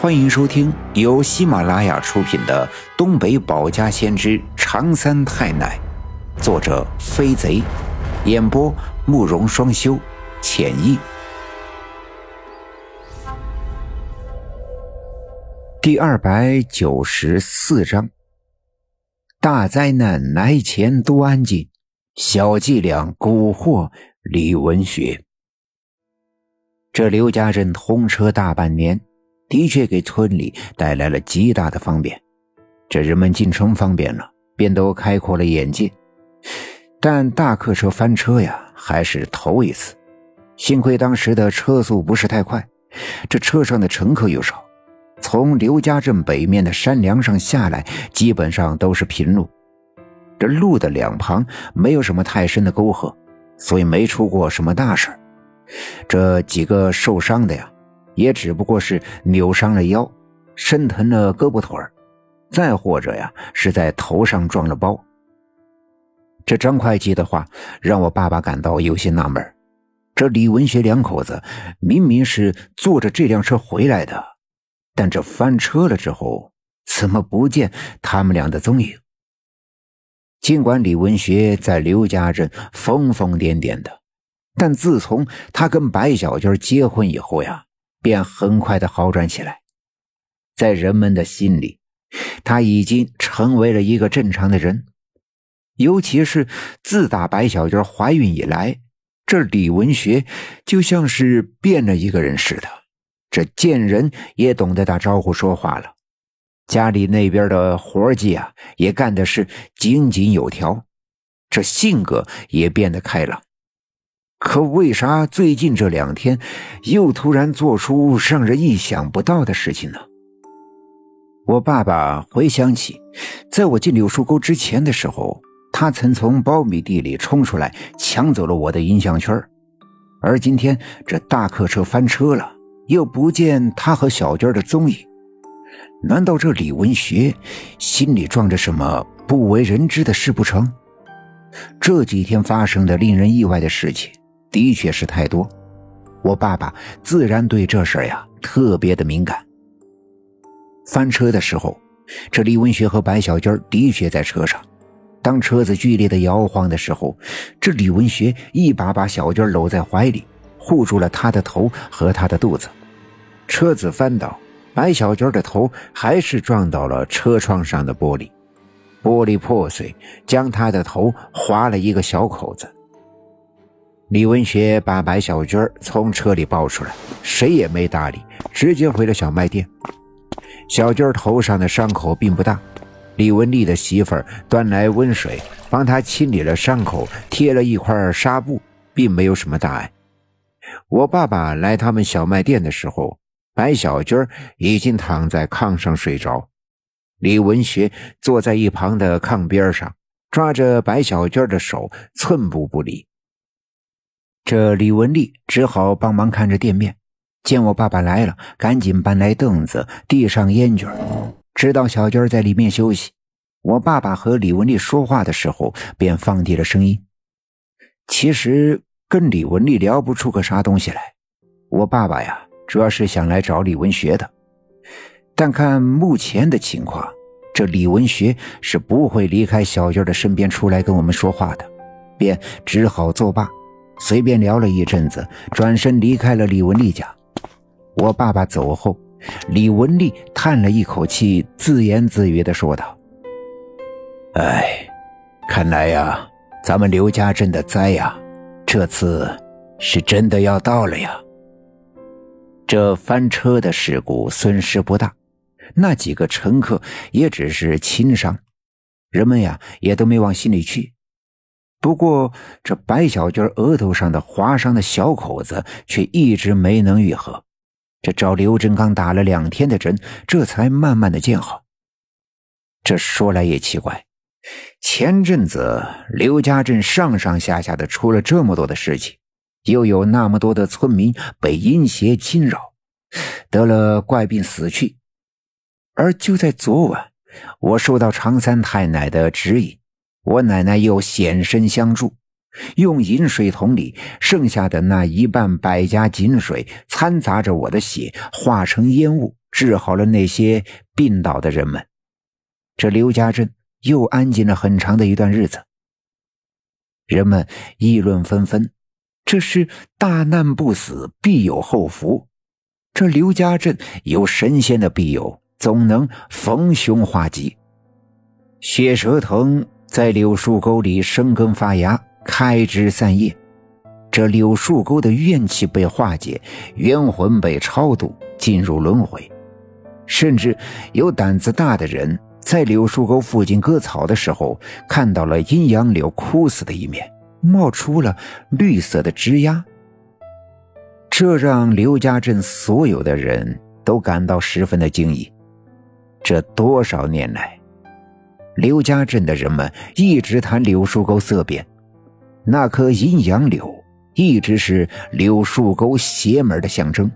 欢迎收听由喜马拉雅出品的《东北保家先知长三太奶》，作者飞贼，演播慕容双修，浅意。第二百九十四章：大灾难来前多安静，小伎俩蛊惑李文学。这刘家镇通车大半年，的确给村里带来了极大的方便。这人们进城方便了，便都开阔了眼界。但大客车翻车呀，还是头一次。幸亏当时的车速不是太快，这车上的乘客又少。从刘家镇北面的山梁上下来，基本上都是平路。这路的两旁没有什么太深的沟壑，所以没出过什么大事这几个受伤的呀，也只不过是扭伤了腰，伸疼了胳膊腿再或者呀是在头上撞了包。这张会计的话让我爸爸感到有些纳闷这李文学两口子明明是坐着这辆车回来的，但这翻车了之后，怎么不见他们俩的踪影？尽管李文学在刘家镇疯疯癫癫的。但自从他跟白小娟结婚以后呀，便很快的好转起来。在人们的心里，他已经成为了一个正常的人。尤其是自打白小娟怀孕以来，这李文学就像是变了一个人似的。这见人也懂得打招呼说话了，家里那边的活计啊，也干的是井井有条。这性格也变得开朗。可为啥最近这两天又突然做出让人意想不到的事情呢？我爸爸回想起，在我进柳树沟之前的时候，他曾从苞米地里冲出来抢走了我的音像圈而今天这大客车翻车了，又不见他和小娟的踪影，难道这李文学心里装着什么不为人知的事不成？这几天发生的令人意外的事情。的确是太多，我爸爸自然对这事儿呀特别的敏感。翻车的时候，这李文学和白小娟的确在车上。当车子剧烈的摇晃的时候，这李文学一把把小娟搂在怀里，护住了她的头和她的肚子。车子翻倒，白小娟的头还是撞到了车窗上的玻璃，玻璃破碎，将她的头划了一个小口子。李文学把白小娟从车里抱出来，谁也没搭理，直接回了小卖店。小娟头上的伤口并不大，李文丽的媳妇儿端来温水，帮她清理了伤口，贴了一块纱布，并没有什么大碍。我爸爸来他们小卖店的时候，白小娟已经躺在炕上睡着，李文学坐在一旁的炕边上，抓着白小娟的手，寸步不离。这李文丽只好帮忙看着店面，见我爸爸来了，赶紧搬来凳子，递上烟卷，知道小娟在里面休息。我爸爸和李文丽说话的时候，便放低了声音。其实跟李文丽聊不出个啥东西来。我爸爸呀，主要是想来找李文学的，但看目前的情况，这李文学是不会离开小娟的身边出来跟我们说话的，便只好作罢。随便聊了一阵子，转身离开了李文丽家。我爸爸走后，李文丽叹了一口气，自言自语的说道：“哎，看来呀，咱们刘家镇的灾呀，这次是真的要到了呀。这翻车的事故损失不大，那几个乘客也只是轻伤，人们呀也都没往心里去。”不过，这白小娟额头上的划伤的小口子却一直没能愈合，这找刘振刚打了两天的针，这才慢慢的见好。这说来也奇怪，前阵子刘家镇上上下下的出了这么多的事情，又有那么多的村民被阴邪侵扰，得了怪病死去，而就在昨晚，我受到常三太奶的指引。我奶奶又显身相助，用饮水桶里剩下的那一半百家井水，掺杂着我的血，化成烟雾，治好了那些病倒的人们，这刘家镇又安静了很长的一段日子。人们议论纷纷，这是大难不死，必有后福。这刘家镇有神仙的庇佑，总能逢凶化吉。血蛇藤在柳树沟里生根发芽，开枝散叶。这柳树沟的怨气被化解，冤魂被超度，进入轮回。甚至有胆子大的人在柳树沟附近割草的时候，看到了阴阳柳枯死的一面，冒出了绿色的枝丫。这让刘家镇所有的人都感到十分的惊异。这多少年来，刘家镇的人们一直谈柳树沟色变，那棵阴阳柳一直是柳树沟邪门的象征。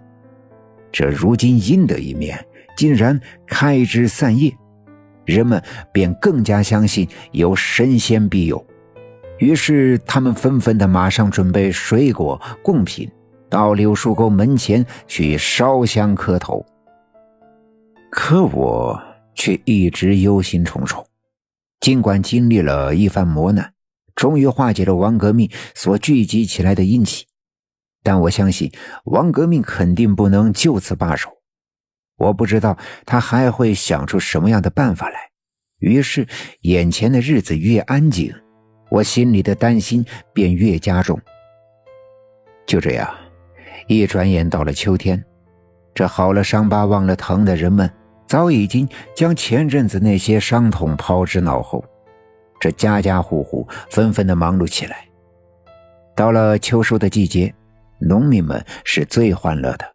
这如今阴的一面。竟然开枝散叶，人们便更加相信有神仙庇佑，于是他们纷纷的马上准备水果贡品，到柳树沟门前去烧香磕头。可我却一直忧心忡忡，尽管经历了一番磨难，终于化解了王革命所聚集起来的阴气，但我相信王革命肯定不能就此罢手。我不知道他还会想出什么样的办法来，于是眼前的日子越安静，我心里的担心便越加重。就这样，一转眼到了秋天，这好了伤疤忘了疼的人们早已经将前阵子那些伤痛抛之脑后，这家家户户纷纷的忙碌起来。到了秋收的季节，农民们是最欢乐的。